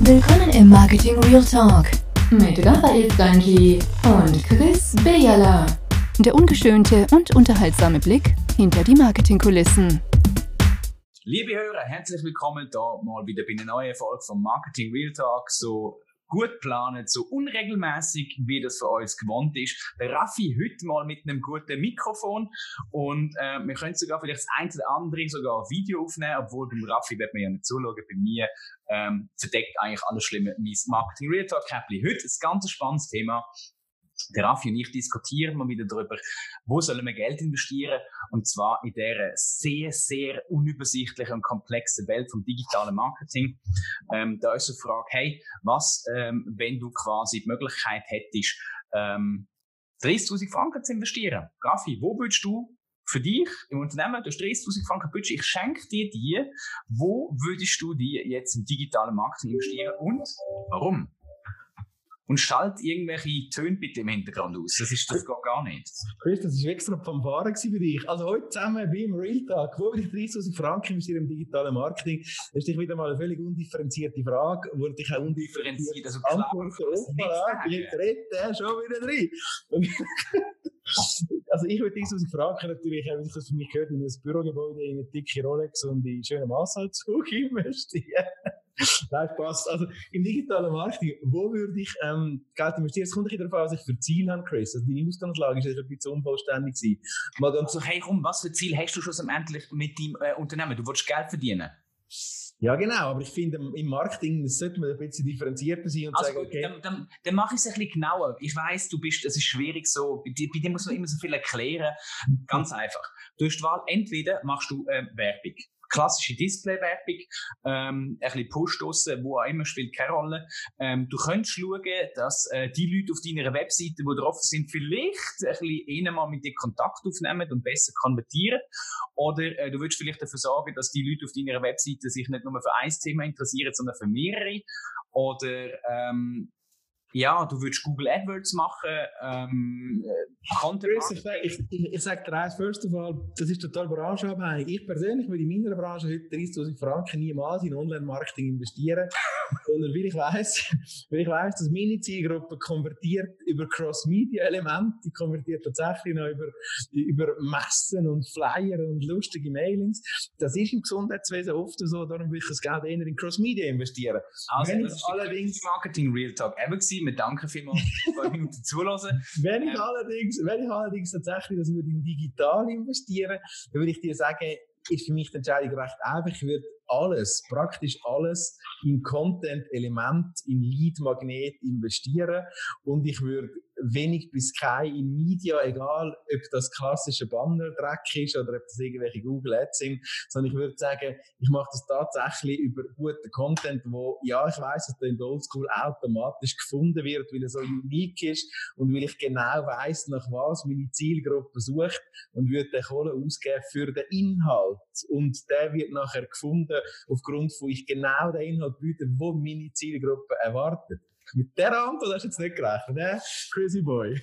Willkommen im Marketing Real Talk mit Raphael Stanji und Chris Bejala. Der ungeschönte und unterhaltsame Blick hinter die Marketingkulissen. Liebe Hörer, herzlich willkommen da mal wieder bei einer neuen Folge vom Marketing Real Talk. So gut planen, so unregelmäßig, wie das für uns gewohnt ist. Der Raffi heute mal mit einem guten Mikrofon und äh, wir können sogar vielleicht das eine oder andere sogar ein Video aufnehmen, obwohl beim Raffi wird man ja nicht zuschauen, bei mir ähm, verdeckt eigentlich alles Schlimme mein Marketing Real Talk Happy. Heute ein ganz spannendes Thema der Raffi und ich diskutieren mal wieder darüber, wo sollen wir Geld investieren und zwar in der sehr, sehr unübersichtlichen und komplexen Welt vom digitalen Marketing. Ähm, da ist eine Frage, hey, was, ähm, wenn du quasi die Möglichkeit hättest, ähm, 30.000 Franken zu investieren? Raffi, wo würdest du für dich im Unternehmen, du hast 30.000 Franken Budget, ich schenke dir die, wo würdest du die jetzt im digitalen Marketing investieren und warum? Und schalt irgendwelche Töne bitte im Hintergrund aus. Das ist das geht gar nicht. Chris, das war extra vom Fahren für dich. Also heute zusammen beim Real Talk, wo will ich 30.000 Franken investieren im digitalen Marketing? Das ist wieder mal eine völlig undifferenzierte Frage, wo dich auch undifferenziert also Antworten. Jetzt redet er schon wieder drin. also ich würde 30.000 Franken natürlich, wenn ich das für mich gehört, in ein Bürogebäude, in eine dicke Rolex und in einen schönen Massanzug investieren. Nein, passt. Also im digitalen Marketing, wo würde ich ähm, Geld investieren? Es kommt ein darauf an, was ich für Ziel habe, Chris. Also die Ausgangslage ist ein bisschen unvollständig gewesen. Mal ganz so, hey komm, was für Ziel hast du schlussendlich mit deinem äh, Unternehmen? Du willst Geld verdienen? Ja, genau, aber ich finde, im Marketing sollte man ein bisschen differenzierter sein und also sagen, okay. Dann, dann, dann mache ich es ein bisschen genauer. Ich weiß, du bist, es ist schwierig so, bei dir, bei dir muss man immer so viel erklären. Ganz einfach. Du hast die Wahl, entweder machst du äh, Werbung klassische Display-Werbung, ähm, ein bisschen Push draussen, wo auch immer, spielt keine Rolle. Ähm, du könntest schauen, dass äh, die Leute auf deiner Webseite, die drauf sind, vielleicht ein bisschen mal mit dir Kontakt aufnehmen und besser konvertieren. Oder äh, du willst vielleicht dafür sorgen, dass die Leute auf deiner Webseite sich nicht nur für ein Thema interessieren, sondern für mehrere. Oder ähm, ja, du würdest Google AdWords machen, ähm, Content Ich, ich, ich, ich sage dir eins, first of all, das ist total branchenabhängig. Ich persönlich würde in meiner Branche heute 30.000 Franken niemals in Online-Marketing investieren, sondern weil ich weiss, weil ich weiss, dass meine Zielgruppe konvertiert über Cross-Media-Elemente, die konvertiert tatsächlich noch über, über Messen und Flyer und lustige Mailings. Das ist im Gesundheitswesen oft so, darum würde ich das Geld eher in Cross-Media investieren. Also, Wenn das ist allerdings Marketing Real Talk eben gewesen, wir danken vielmals für zwei Minuten zulassen. Wenn ich, ähm, allerdings, wenn ich allerdings tatsächlich das würde in digital investieren, dann würde ich dir sagen, ist für mich die Entscheidung recht einfach. Ich würde alles, praktisch alles in Content-Element, in Lead-Magnet investieren und ich würde wenig bis kein in Media, egal ob das klassische Banner-Dreck ist oder ob das irgendwelche Google Ads sind, sondern ich würde sagen, ich mache das tatsächlich über guten Content, wo, ja, ich weiß, dass der in der Oldschool automatisch gefunden wird, weil er so unique ist und weil ich genau weiß, nach was meine Zielgruppe sucht und würde den Kohle ausgeben für den Inhalt und der wird nachher gefunden aufgrund von ich genau den Inhalt biete, wo meine Zielgruppe erwartet. Mit der Antwort hast du jetzt nicht gerechnet, ne? Crazy Boy.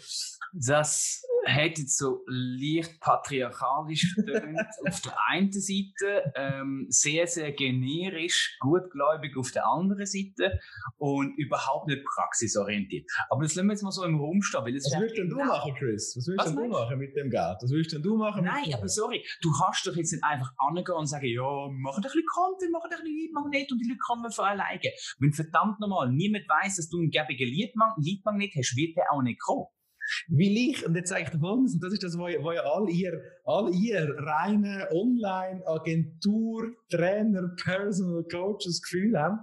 Das hat jetzt so leicht patriarchalisch vertönt auf der einen Seite, ähm, sehr, sehr generisch, gutgläubig auf der anderen Seite und überhaupt nicht praxisorientiert. Aber das lassen wir jetzt mal so im Raum stehen. Weil Was willst denn du machen, Chris? Was willst denn du machen mit dem Geld? Was willst denn du machen Nein, aber sorry, du kannst doch jetzt nicht einfach angehen und sagen, ja, mach ein bisschen Content, mach ein bisschen Leadmagnet und die Leute kommen von alleine. Wenn verdammt nochmal niemand weiß, dass du einen gäbigen Leadmagnet hast, wird der auch nicht kommen. Weil ich, und jetzt sage ich dir folgendes, und das ist das, wo, wo ja all ihr, all ihr reine Online-Agentur, Trainer, Personal Coaches Gefühl haben,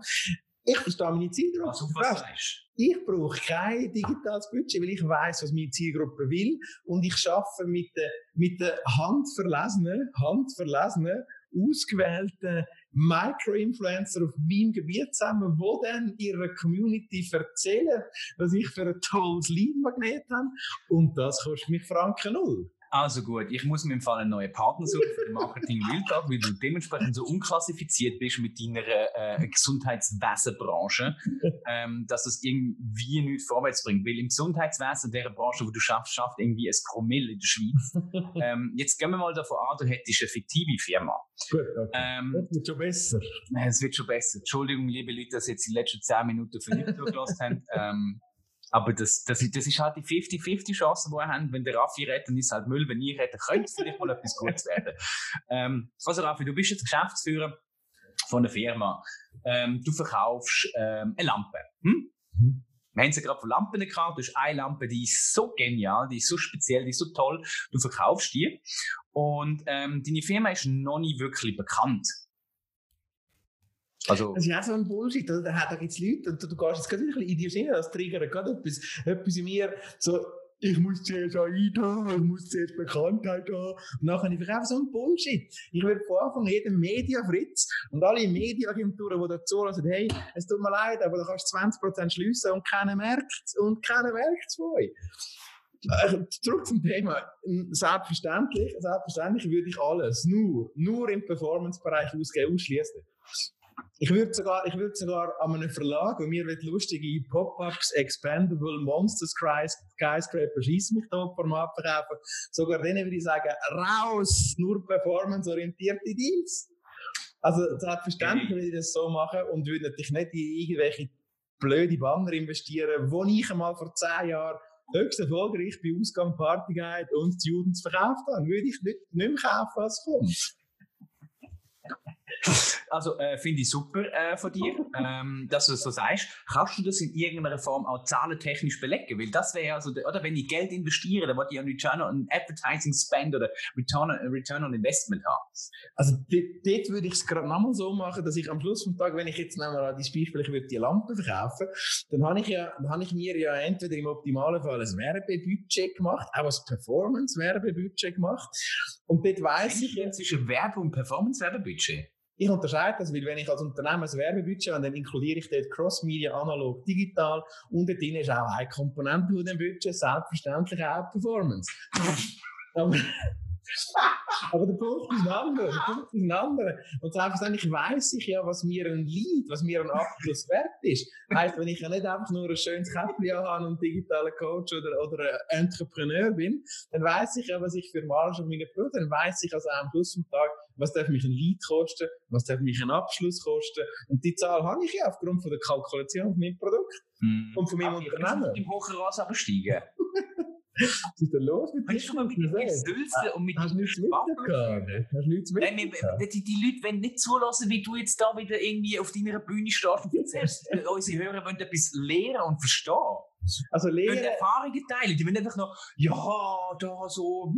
ich verstehe meine Zielgruppe. Also, was sagst ich brauche kein digitales Budget, weil ich weiß, was meine Zielgruppe will und ich schaffe mit den mit der handverlesenen, handverlesenen, ausgewählten Micro-Influencer auf meinem Gebiet zusammen, wo dann ihrer Community erzählen, was ich für ein tolles Lead-Magnet habe. Und das kostet mich Franken null. Also gut, ich muss mir im Fall einen neuen Partner suchen für den Marketing Wildtag, weil du dementsprechend so unklassifiziert bist mit deiner äh, Gesundheitswesenbranche, ähm, dass das irgendwie nichts vorwärts bringt. Weil im Gesundheitswesen, der Branche, wo du schaffst, schafft irgendwie ein Promille in der Schweiz. ähm, jetzt gehen wir mal davon an, du hättest eine fiktive Firma. Gut, okay. Ähm, das wird schon besser. Es wird schon besser. Entschuldigung, liebe Leute, dass jetzt die letzten 10 Minuten für nichts zugelassen haben. Ähm, aber das, das, das ist halt die 50-50 Chance, die wir haben. Wenn der Raffi redet, dann ist halt Müll. Wenn ich rede, könnte es vielleicht mal etwas Gutes werden. Ähm, also Raffi, du bist jetzt Geschäftsführer von einer Firma. Ähm, du verkaufst ähm, eine Lampe. Hm? Mhm. Wir haben sie gerade von Lampen gehabt. Du hast eine Lampe, die ist so genial, die ist so speziell, die ist so toll. Du verkaufst die. Und ähm, deine Firma ist noch nicht wirklich bekannt. Also, das ist auch so ein Bullshit. Da, da gibt es Leute, und du, du gehst jetzt gerade ein bisschen in die Schiene, das triggert gerade etwas, etwas in mir, so, ich muss zuerst haben, ich muss zuerst Bekanntheit haben. Und dann kann ich einfach so ein Bullshit. Ich würde von Anfang jedem Media Fritz und alle Mediaagenturen, die dazu sagen, hey, es tut mir leid, aber du kannst 20% schliessen und keiner merkt es und keiner merkt es von euch. Also, zurück zum Thema. Selbstverständlich, selbstverständlich würde ich alles nur, nur im Performance-Bereich ausgeben, ausschließen. Ich würde sogar, ich würde sogar an einem Verlag, wo mir lustige Pop-ups, Expandable Monsters Skyscraper schießt mich da Format verkaufen, sogar denen würde ich sagen, raus, nur performance-orientierte Deals. Also, selbstverständlich würde ich das so machen und würde natürlich nicht in irgendwelche blöde Banner investieren, wo ich einmal vor zehn Jahren höchst erfolgreich bei Ausgang Party Guide und Students verkauft habe. Würde ich nicht, nicht mehr kaufen, was kommt. Also äh, finde ich super äh, von dir, ähm, dass du das so sagst. Kannst du das in irgendeiner Form auch zahlentechnisch belegen? Weil das wäre ja so, oder wenn ich Geld investiere, dann wollte ich einen Return on Advertising Spend oder Return on, Return on Investment haben. Also dort würde ich es gerade nochmal so machen, dass ich am Schluss vom Tag, wenn ich jetzt nochmal an das Beispiel, ich würde die Lampe verkaufen, dann habe ich ja, dann habe ich mir ja entweder im optimalen Fall ein Werbebudget gemacht, auch ein Performance-Werbebudget gemacht. Und dort weiss ich. Jetzt zwischen Werbe- und Performance-Werbebudget. Ich unterscheide das, weil wenn ich als Unternehmen ein Werbebudget habe, dann inkludiere ich dort Cross-Media, analog, digital und dort drin ist auch eine Komponente von dem Budget, selbstverständlich auch Performance. Aber aber der Punkt ist ein anderer. Der Punkt ist ein anderer. Und selbstverständlich weiss ich ja, was mir ein Lead, was mir ein Abschluss wert ist. Heißt, wenn ich ja nicht einfach nur ein schönes Käppchen habe und digitaler Coach oder, oder Entrepreneur bin, dann weiss ich ja, was ich für Marge auf meine Produkte, dann weiss ich also am Schluss vom Tag, was darf mich ein Lead kosten, was darf mich ein Abschluss kosten. Und die Zahl habe ich ja aufgrund von der Kalkulation von meinem Produkt mm. und von meinem Ach, Unternehmen. Ich im hohen Ross absteigen. Was ist denn los mit dir? Weißt du mal, mit dem Sülze und mit Hast du nichts mitbekommen? Hast nichts mitbekommen? Die, die Leute wollen nicht zulassen, wie du jetzt da wieder irgendwie auf deiner Bühne stehst und erzählst. Unsere Hörer wollen etwas lernen und verstehen. Also lernen... Die Erfahrungen teilen. Die wollen einfach noch, ja, da so,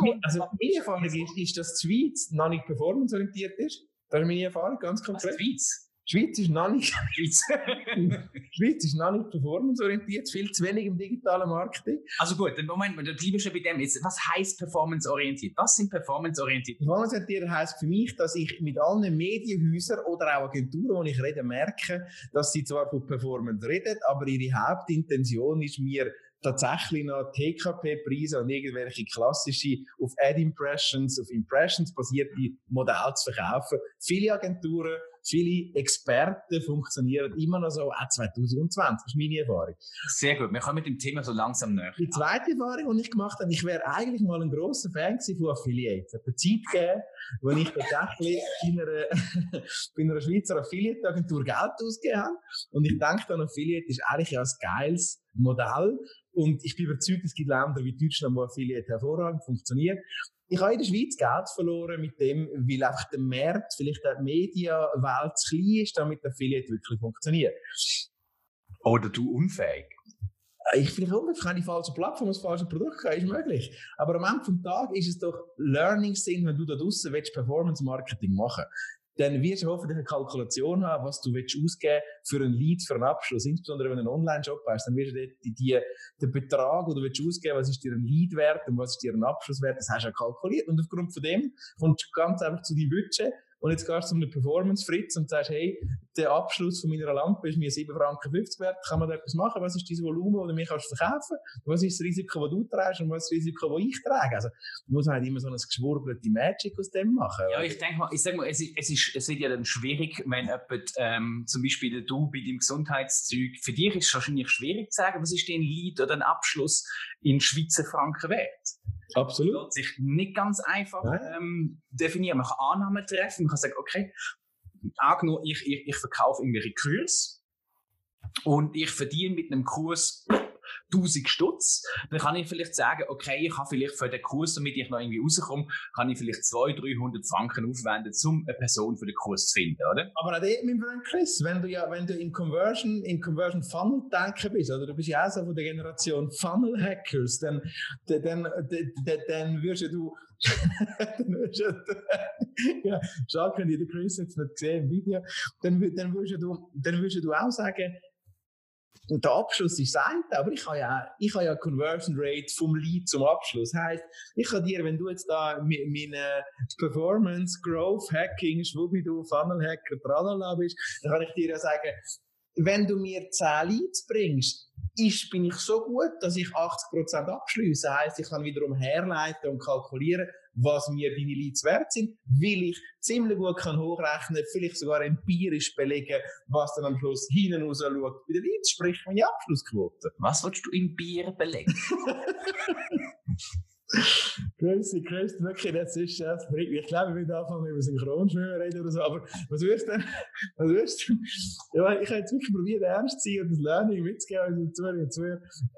hm. Also meine Erfahrung ist, ist, dass die Schweiz noch nicht performanceorientiert ist. Das ist meine Erfahrung, ganz konkret. Was, die Schweiz? Schweiz ist noch nicht, Schweiz. Ist noch nicht performanceorientiert, viel zu wenig im digitalen Marketing. Also gut, Moment, dann bleiben schon bei dem jetzt. Was heißt performanceorientiert? Was sind performanceorientiert? Performanceorientiert heisst für mich, dass ich mit allen Medienhäusern oder auch Agenturen, die ich rede, merke, dass sie zwar von Performance reden, aber ihre Hauptintention ist mir, tatsächlich noch TKP-Preise und irgendwelche klassische auf Ad-Impressions, auf Impressions basierte Modelle zu verkaufen. Viele Agenturen viele Experten funktionieren immer noch so, auch 2020. Das ist meine Erfahrung. Sehr gut. Wir kommen mit dem Thema so langsam näher. Die zweite Erfahrung, die ich gemacht habe, ich wäre eigentlich mal ein grosser Fan von Affiliates. Es hat eine Zeit gegeben, wo ich tatsächlich in einer, bei einer Schweizer Affiliate-Agentur Geld ausgegeben habe. Und ich denke, ein Affiliate ist eigentlich ein geiles Modell. Und ich bin überzeugt, es gibt Länder wie Deutschland, wo Affiliate hervorragend funktioniert. Ich habe in der Schweiz Geld verloren mit dem, weil einfach der Markt, vielleicht die Medienwelt zu klein ist, damit der Affiliate wirklich funktioniert. Oder du unfähig? Ich vielleicht unfähig, ich habe die falsche Plattform, das falsche Produkt, ist möglich. Aber am Ende des Tages ist es doch Learning Sinn, wenn du da draußen Performance Marketing machen willst dann wirst du hoffentlich eine Kalkulation haben, was du willst ausgeben für einen Lead, für einen Abschluss. Insbesondere wenn du einen Online-Job hast, dann wirst du die, die, den Betrag, den du willst ausgeben was ist dir ein Lead wert und was ist dir ein Abschluss wert, das hast du ja kalkuliert. Und aufgrund von dem kommst du ganz einfach zu deinem Budget und jetzt gehst du zu einem Performance-Fritz und sagst, hey, der Abschluss von meiner Lampe ist mir 7,50 Franken wert, kann man da etwas machen? Was ist dein Volumen, das du mir kannst verkaufen Was ist das Risiko, das du trägst und was ist das Risiko, das ich trage? Also, du musst halt immer so eine geschwurbelte Magic aus dem machen. Ja, ich denke mal, ich sag mal, es, ist, es, ist, es wird ja dann schwierig, wenn jemand, ähm, zum Beispiel du bei deinem Gesundheitszeug, für dich ist es wahrscheinlich schwierig zu sagen, was ist denn ein Lead oder ein Abschluss in Schweizer Franken wert? Absolut. Das lässt sich nicht ganz einfach ähm, definieren. Man kann Annahmen treffen, man kann sagen, okay, angenommen, ich, ich, ich verkaufe irgendwelche Kurse und ich verdiene mit einem Kurs 1000 Stutz, dann kann ich vielleicht sagen, okay, ich habe vielleicht für den Kurs, damit ich noch irgendwie rauskomme, kann ich vielleicht 200, 300 Franken aufwenden, um eine Person für den Kurs zu finden, oder? Aber auch dort, mein Freund Chris, wenn du ja, wenn du im Conversion, im Conversion Funnel denken bist, oder du bist ja auch so von der Generation Funnel Hackers, dann, dann, dann, dann, dann wirst du ja, schade, wenn ihr den Chris jetzt nicht gesehen im Video, dann, dann, wirst du, dann wirst du auch sagen, der Abschluss ist das eine, aber ich habe ja, ich habe ja Conversion Rate vom Lead zum Abschluss. Heißt, ich kann dir, wenn du jetzt da meine Performance, Growth, Hacking, Schwubidu, Funnel Hacker, tralala bist, dann kann ich dir ja sagen, wenn du mir 10 Leads bringst, ist, bin ich so gut, dass ich 80% abschließe. Heißt, ich kann wiederum herleiten und kalkulieren, was mir deine Leads wert sind, weil ich ziemlich gut kann hochrechnen, vielleicht sogar empirisch belegen, was dann am Schluss hinten raus schaut bei den Leads, sprich meine Abschlussquote. Was willst du in Bier belegen? Grüße, grüße, wirklich, das ist das. Ich glaube, wir werden anfangen über Synchronschwimmen reden oder so, aber was wirst du denn, was wirst du, ja, ich habe jetzt wirklich probiert, ernst zu sein und das Learning mitzugeben, also zu, zu,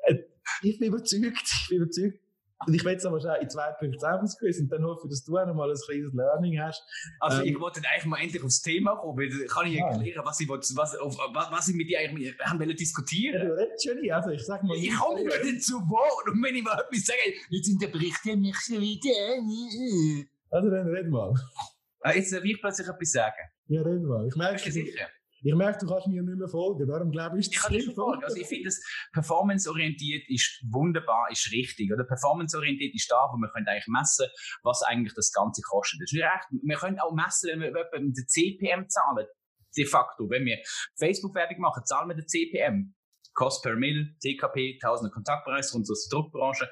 äh, ich bin überzeugt, ich bin überzeugt, und ich will jetzt aber in zwei Punkten selbst gewesen und dann hoffe ich, dass du auch noch mal ein kleines Learning hast. Also ähm, ich wollte eigentlich mal endlich aufs Thema kommen, weil kann ich ja. erklären, was ich, was, was, was ich mit dir eigentlich haben wollte diskutieren. Ja, du redest schon, also ich sag mal... Ich komme nicht zu Wort und wenn ich mal etwas sage, jetzt unterbricht er mich schon wieder. Also dann red mal. Ah, jetzt darf ich plötzlich etwas sagen. Ja, red mal. Ich merke, sicher. Ich merke, du kannst mir nicht mehr folgen, darum glaube ich, ich kann nicht folgen. Also ich finde, das performanceorientiert ist wunderbar, ist richtig. Oder performanceorientiert ist da, wo wir können eigentlich messen, was eigentlich das Ganze kostet. Das ist recht. Wir können auch messen, wenn wir den CPM zahlen. De facto, wenn wir Facebook-Werbung machen, zahlen wir den CPM. Cost per Mill, TKP, tausende Kontaktpreise, unsere Druckbranche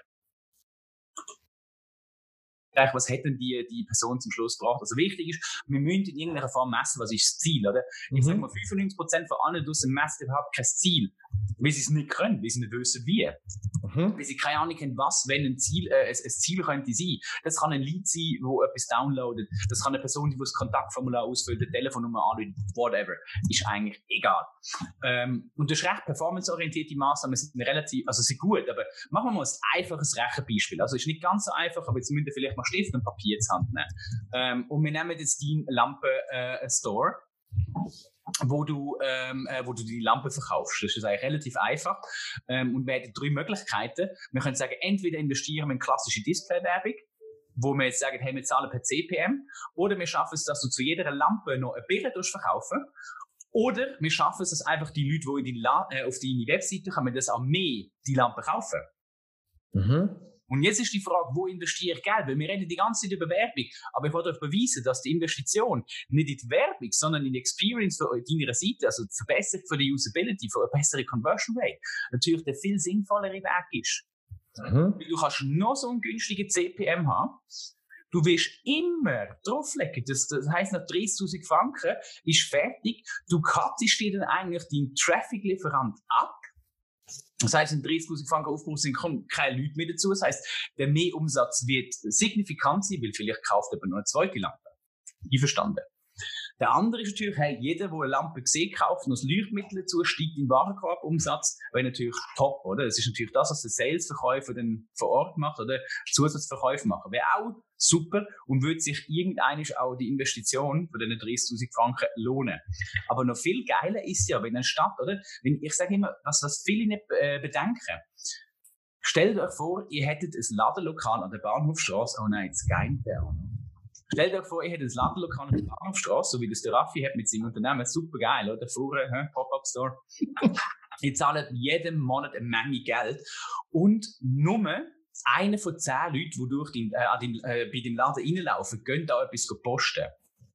was hätten die, die Person zum Schluss gebracht. Also wichtig ist, wir müssen in irgendeiner Form messen, was ist das Ziel, oder? Ich mhm. sage mal, 95% von allen draussen messen überhaupt kein Ziel weil sie es nicht können, weil sie nicht wissen, wie. Mhm. Weil sie keine Ahnung haben, was, wenn ein Ziel, äh, ein, ein Ziel könnte sein. Das kann ein Lied sein, wo etwas downloadet. Das kann eine Person, die das Kontaktformular ausfüllt, eine Telefonnummer anruft, whatever. Ist eigentlich egal. Ähm, und das ist recht performanceorientierte Maßnahmen sind relativ, also sind gut, aber machen wir mal ein einfaches Rechenbeispiel. Also ist nicht ganz so einfach, aber jetzt müsst ihr vielleicht mal Stift und Papier zur Hand nehmen. Ähm, und wir nehmen jetzt die Lampe äh, Store wo du, ähm, äh, wo du die Lampe verkaufst. Das ist eigentlich relativ einfach. Ähm, und wir hätten drei Möglichkeiten. Wir können sagen, entweder investieren wir in klassische Display-Werbung, wo wir jetzt sagen, hey, wir zahlen per CPM, oder wir schaffen es, dass du zu jeder Lampe noch ein Bild verkaufen oder wir schaffen es, dass einfach die Leute, die die äh, auf deine Webseite kommen, das auch mehr die Lampe kaufen. Mhm. Und jetzt ist die Frage, wo investiere ich Geld? Weil wir reden die ganze Zeit über Werbung. Aber ich wollte euch beweisen, dass die Investition nicht in die Werbung, sondern in die Experience von deiner Seite, also die Verbesserung von der Usability, von einer besseren Conversion Rate, natürlich der viel sinnvollere Weg ist. Mhm. Du kannst noch so einen günstigen CPM haben. Du wirst immer drauflegen. Das, das heisst, nach 30.000 Franken ist fertig. Du cuttest dir dann eigentlich deinen Traffic-Lieferant ab das heißt, in 30.000 Franken Aufbruch sind kommen keine Leute mehr dazu. Das heißt, der Mehrumsatz wird signifikant sein, weil vielleicht kauft aber noch eine zweite Lampe. Einverstanden. Der andere ist natürlich, hey, jeder, der eine Lampe gesehen kauft, noch das Leuchtmittel dazu, steigt in Warenkorbumsatz, wäre natürlich top, oder? Das ist natürlich das, was der Salesverkäufer dann vor Ort macht, oder? Zusatzverkäufe machen. Wäre auch super und würde sich irgendeinisch auch die Investition von den 30.000 Franken lohnen. Aber noch viel geiler ist ja, wenn eine Stadt, oder? Wenn, ich sage immer, was, was viele nicht äh, bedenken. Stellt euch vor, ihr hättet ein Ladenlokal an der Bahnhofstraße, oh nein, jetzt auch noch. Stellt euch vor, ihr hättet ein Ladenlokal an der Bahnhofstraße, so wie das der Raffi hat mit seinem Unternehmen, super geil, oder? Vorher, Pop-Up-Store. ihr zahlt jeden Monat eine Menge Geld und nur einer von zehn Leuten, die durch den, äh, den, äh, bei dem Laden reinlaufen, gehen da etwas posten.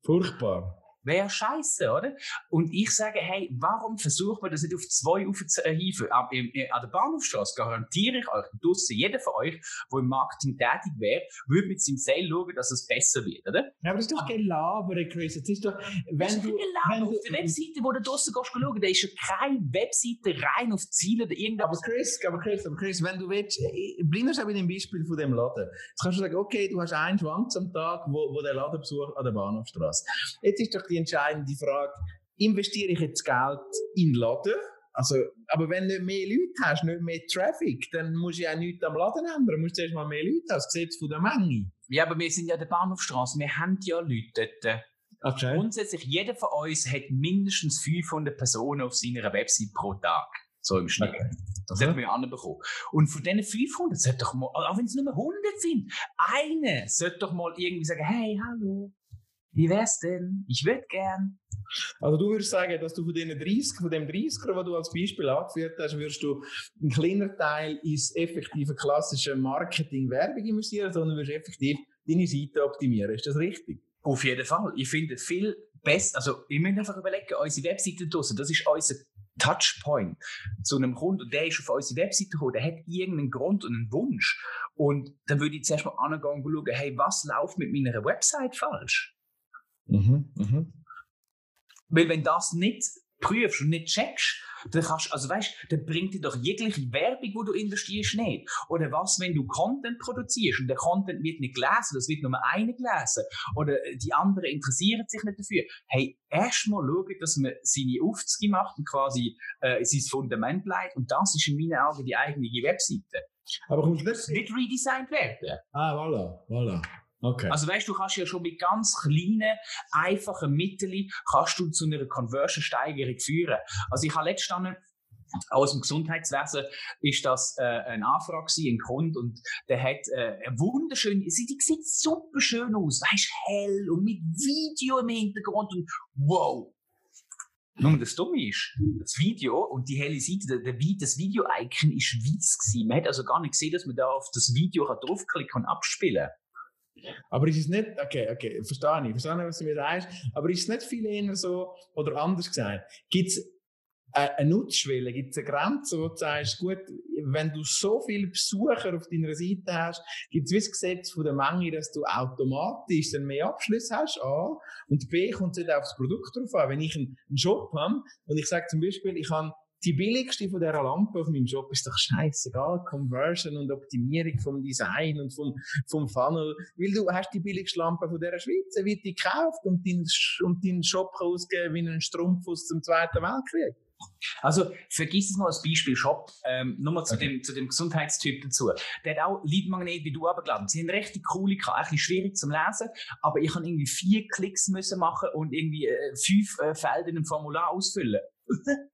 Furchtbar. Wäre scheiße, oder? Und ich sage, hey, warum versucht man das nicht auf zwei aufzuhieven? An der Bahnhofstraße garantiere ich euch, draussen, jeder von euch, der im Marketing tätig wäre, würde mit seinem Sale schauen, dass es besser wird, oder? Ja, aber das ist doch gelabert, Chris. Das ist doch, wenn das ist du, wenn auf der Webseite, wo du draussen gehst, schauen, da ist ja keine Webseite rein auf Ziele oder irgendwas. Aber Chris, aber Chris, aber Chris, wenn du willst, bleib noch bei dem Beispiel von dem Laden. Jetzt kannst du sagen, okay, du hast einen Schwanz am Tag, wo, wo der Laden besucht an der Bahnhofstraße. Jetzt ist doch die entscheidende Frage, investiere ich jetzt Geld in Laden? Also, aber wenn du nicht mehr Leute hast, nicht mehr Traffic, dann musst du ja nichts am Laden ändern. Du musst zuerst mal mehr Leute haben, das Gesetz von der Menge. Ja, aber wir sind ja der Bahnhofstraße, wir haben ja Leute dort. Okay. Grundsätzlich, jeder von uns hat mindestens 500 Personen auf seiner Website pro Tag. So im Schnitt. Okay. Das mhm. haben wir anbekommen. Und von diesen 500 sollte doch mal, auch wenn es nur 100 sind, eine sollte doch mal irgendwie sagen, hey, hallo, wie wär's denn? Ich würde gern. Also du würdest sagen, dass du von den 30, von dem 30er, was du als Beispiel angeführt hast, würdest du einen kleinen Teil ins effektive klassische Marketing, Werbung investieren, sondern würdest effektiv deine Seite optimieren. Ist das richtig? Auf jeden Fall. Ich finde viel besser, also ich muss einfach überlegen, unsere Webseite draussen, das ist unser Touchpoint zu einem Kunden, und der ist auf unsere Webseite gekommen, der hat irgendeinen Grund und einen Wunsch. Und dann würde ich zuerst mal angehen und schauen, hey, was läuft mit meiner Website falsch? Mhm, mhm. Weil wenn das nicht prüfst und nicht checkst, dann kannst, also weißt, dann bringt dir doch jegliche Werbung, wo du investierst, nicht. Oder was, wenn du Content produzierst und der Content wird nicht gelesen, das wird nur einer gelesen, oder die anderen interessieren sich nicht dafür. Hey, erstmal schauen, dass man seine Aufzüge macht und quasi äh, sein Fundament leitet und das ist in meinen Augen die eigene Webseite. Aber kommt das nicht redesigned werden? Ah, voilà, voilà. Okay. Also weißt du, kannst ja schon mit ganz kleinen, einfachen Mitteln kannst du zu einer Conversion-Steigerung führen. Also ich habe letztens aus dem Gesundheitswesen ist das äh, eine Anfrage gewesen, ein Kunde und der hat äh, eine wunderschöne, sie die sieht super schön aus, weißt hell und mit Video im Hintergrund und wow. Nur das Dumme ist, das Video und die helle Seite, der, der, das Video-Icon ist weiß gewesen. Man hat also gar nicht gesehen, dass man da auf das Video draufklicken und abspielen kann. Aber ist es nicht, okay, okay, verstehe ich, verstehe ich, was du mir sagst, aber ist es nicht viel eher so, oder anders gesagt, gibt es eine Nutzschwelle, gibt es eine Grenze, wo du sagst, gut, wenn du so viele Besucher auf deiner Seite hast, gibt es das Gesetz von der Menge, dass du automatisch dann mehr Abschlüsse hast, A, und B, kommt es nicht aufs Produkt drauf an. Wenn ich einen Shop habe, und ich sage zum Beispiel, ich habe die billigste von dieser Lampe auf meinem Shop ist doch scheißegal. Conversion und Optimierung vom Design und vom, vom Funnel. Weil du hast die billigste Lampe von dieser Schweiz, wird die gekauft und deinen und dein Shop ausgeben wie einen Strumpf aus dem Zweiten Weltkrieg. Also, vergiss es mal als Beispiel Shop. Ähm, Nochmal zu, okay. dem, zu dem Gesundheitstyp dazu. Der hat auch Leadmagnet wie du abgeladen. Sie sind richtig cool, ich ein bisschen schwierig zum Lesen, aber ich kann irgendwie vier Klicks müssen machen und irgendwie äh, fünf äh, Felder in einem Formular ausfüllen.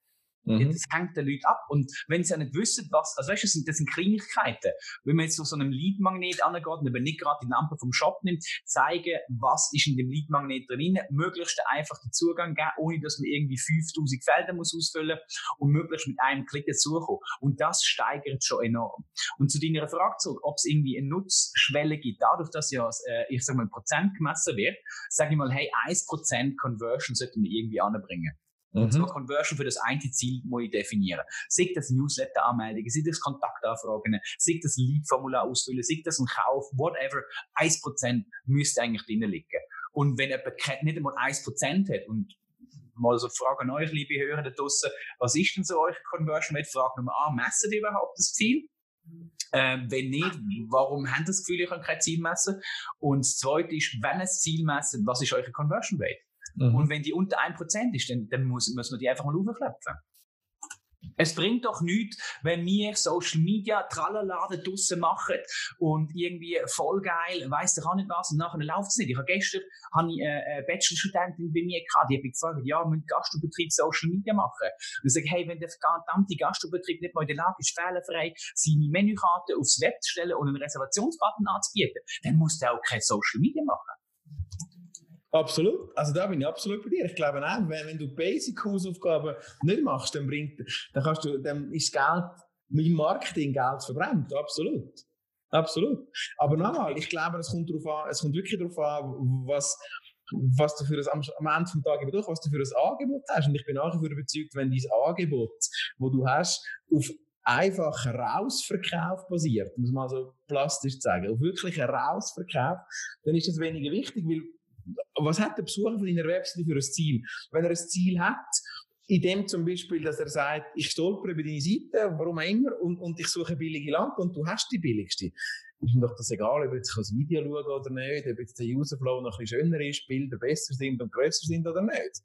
Mhm. Das hängt den Leuten ab. Und wenn sie ja nicht wissen, was, also weißt du, das sind, das sind Kleinigkeiten. Wenn man jetzt zu so einem Leadmagnet angeht und eben nicht gerade die Lampe vom Shop nimmt, zeigen, was ist in dem Leadmagnet drin, möglichst einfach den Zugang geben, ohne dass man irgendwie 5000 Felder muss ausfüllen und möglichst mit einem Klick dazukommen. Und das steigert schon enorm. Und zu deiner Frage zurück, ob es irgendwie eine Nutzschwelle gibt, dadurch, dass ja, äh, ich sag mal, ein Prozent gemessen wird, sage ich mal, hey, 1% Conversion sollten wir irgendwie anbringen. Und mhm. so Conversion für das eine Ziel muss ich definieren. Sei das Newsletter-Anmeldungen, sei das Kontaktanfragen, sei das Lead-Formular ausfüllen, sei das ein Kauf, whatever. 1% müsste eigentlich drinnen liegen. Und wenn jemand nicht einmal 1% hat und mal so Frage an euch, liebe Hörer da draussen, was ist denn so eure Conversion Rate? Frage Nummer A, messen ihr überhaupt das Ziel? Ähm, wenn nicht, warum habt ihr das Gefühl, ihr könnt kein Ziel messen? Und das zweite ist, wenn ihr das Ziel messen, was ist eure Conversion Rate? Mhm. Und wenn die unter 1% ist, dann, dann muss, muss man die einfach mal aufklepfen. Es bringt doch nichts, wenn wir Social Media tralala draussen machen und irgendwie voll geil, weiss doch auch nicht was, und nachher läuft es nicht. Ich habe gestern habe ich eine Bachelorstudentin bei mir gehabt, die hat mich gefragt, ja, müssen Gastbetrieb Social Media machen. Und ich sage, hey, wenn der verdammte Gastbetrieb nicht mal in der Lage ist, fehlerfrei seine Menükarte aufs Web zu stellen und einen Reservationsbutton anzubieten, dann muss der auch kein Social Media machen. Absolut. Also da bin ich absolut bei dir. Ich glaube auch, wenn, wenn du Basic-Hausaufgaben nicht machst, dann bringt, dann kannst du, dann ist Geld, im Marketing Geld verbrennt. Absolut. Absolut. Aber nochmal, ich glaube, es kommt darauf an, es kommt wirklich darauf an, was, was du für ein, am, Ende des Tages durch, was du für ein Angebot hast. Und ich bin nachher überzeugt, wenn dein Angebot, wo du hast, auf einfacher Rausverkauf basiert, muss man so plastisch sagen, auf wirklich Rausverkauf, dann ist das weniger wichtig, weil was hat der Besucher von deiner Webseite für ein Ziel? Wenn er ein Ziel hat, in dem zum Beispiel, dass er sagt, ich stolper über deine Seite, warum auch immer, und, und ich suche billige Lampe und du hast die billigste. Ist mir doch das egal, ob ich das Video schaue oder nicht, ob jetzt der Userflow noch ein bisschen schöner ist, Bilder besser sind und grösser sind oder nicht.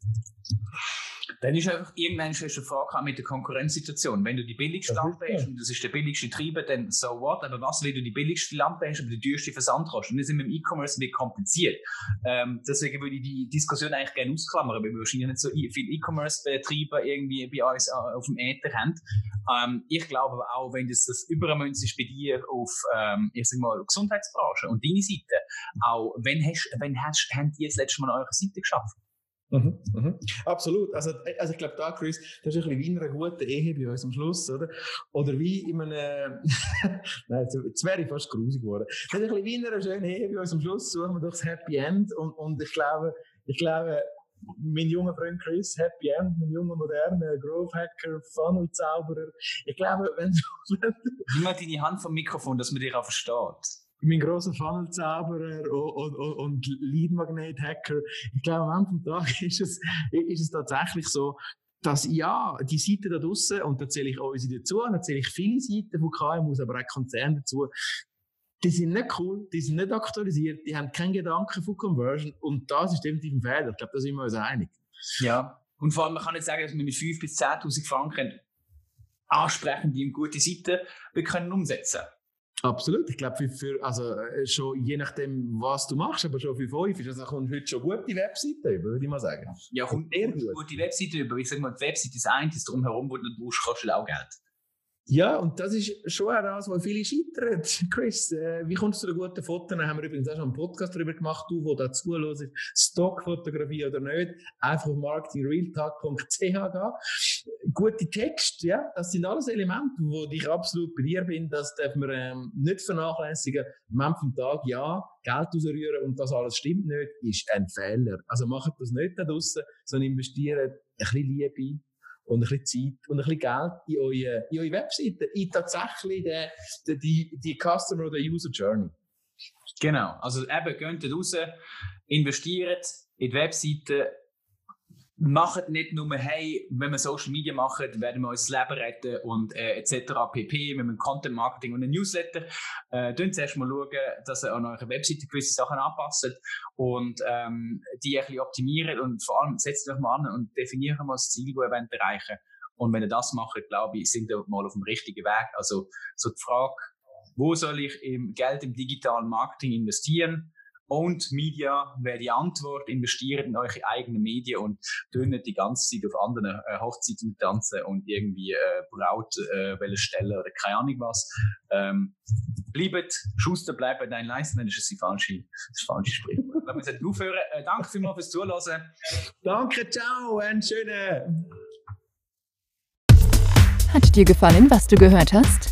Dann ist einfach irgendeine eine Frage mit der Konkurrenzsituation. Wenn du die billigste Lampe hast und das ist der billigste Treiber, dann so what. Aber was, wenn du die billigste Lampe hast, aber die teuerste Versandkosten? Und das ist im E-Commerce ein bisschen kompliziert. Ähm, deswegen würde ich die Diskussion eigentlich gerne ausklammern, weil wir wahrscheinlich nicht so viele E-Commerce-Betreiber irgendwie bei uns äh, auf dem Äther haben. Ähm, ich glaube aber auch, wenn das, das Übermünz ist bei dir auf, ähm, ich sag mal, Gesundheitsbranche und deine Seite, auch wenn hast, wenn hast, haben die das letzte Mal eure Seite geschafft? Mhm, mhm. Absolut. Also, also ich glaube, da, Chris, das ist ein bisschen wie in einer guten Ehe bei uns am Schluss, oder? Oder wie in einem, nein, jetzt wäre ich fast grusig geworden. Das ist ein bisschen wie in einer schönen Ehe bei uns am Schluss, suchen wir doch das Happy End und, und ich glaube, ich glaube, mein junger Freund Chris, Happy End, mein junger moderner Growth Hacker, Funnel Zauberer. Ich glaube, wenn du, wenn du Nimm mal deine Hand vom Mikrofon, dass man dich auch versteht mein großer Funnel-Zauberer und, und, und Lead-Magnet-Hacker. Ich glaube, am Ende des Tages ist es, ist es tatsächlich so, dass ja, die Seiten da draussen, und da zähle ich auch unsere dazu, da zähle ich viele Seiten von KMUs, aber auch Konzerne dazu, die sind nicht cool, die sind nicht aktualisiert, die haben keinen Gedanken von Conversion und das ist definitiv ein Fehler. Ich glaube, da sind wir uns einig. Ja, und vor allem, man kann nicht sagen, dass wir mit 5.000 bis 10.000 Franken ansprechende und gute Seiten wir können umsetzen können. Absolut. Ich glaube, für, für, also, äh, schon je nachdem, was du machst, aber schon für fünf ist also kommt heute schon gute Webseiten über, würde ich mal sagen. Ja, kommt eher gut. gute Webseiten über. Ich sage mal, die Webseite ist ein, das drumherum, wo du brauchst, kostet auch Geld. Ja, und das ist schon auch wo viele scheitern. Chris, äh, wie kommst du zu den guten Fotos? Da haben wir übrigens auch schon einen Podcast darüber gemacht, du, wo dazu hörst, Stockfotografie oder nicht, einfach auf marketingrealtalk.ch gehen. Gute Text, ja, das sind alles Elemente, wo ich absolut bei dir bin, das darf man ähm, nicht vernachlässigen. Am Ende vom Tag, ja, Geld ausrühren und das alles stimmt nicht, ist ein Fehler. Also macht das nicht da draussen, sondern investiert ein bisschen Liebe, und ein bisschen Zeit und ein bisschen Geld in eure, in eure Webseite, in tatsächlich die, die, die Customer oder User Journey. Genau, also eben, geht raus, investiert in die Webseite, macht nicht nur, hey, wenn wir Social Media machen, werden wir uns das Leben retten und äh, etc. pp. Wir haben Content Marketing und ein Newsletter. Äh, zuerst mal schauen, dass ihr an eurer Webseite gewisse Sachen anpasst und ähm, die ein bisschen optimieren und vor allem setzt euch mal an und definiert mal das Ziel, das ihr wollt erreichen Und wenn ihr das macht, glaube ich, sind ihr mal auf dem richtigen Weg. Also so die Frage, wo soll ich im Geld im digitalen Marketing investieren? Owned Media wäre die Antwort. Investiert in eure eigenen Medien und tun nicht die ganze Zeit auf anderen äh, Hochzeiten tanzen und irgendwie äh, Braut äh, stellen oder keine Ahnung was. Ähm, bleibt, Schuster bleibt bei deinen Leisten, dann ist es die falsche, das falsche Sprichwort. Wir jetzt aufhören, äh, danke vielmals fürs Zuhören. Danke, ciao, einen schönen. Hat dir gefallen, was du gehört hast?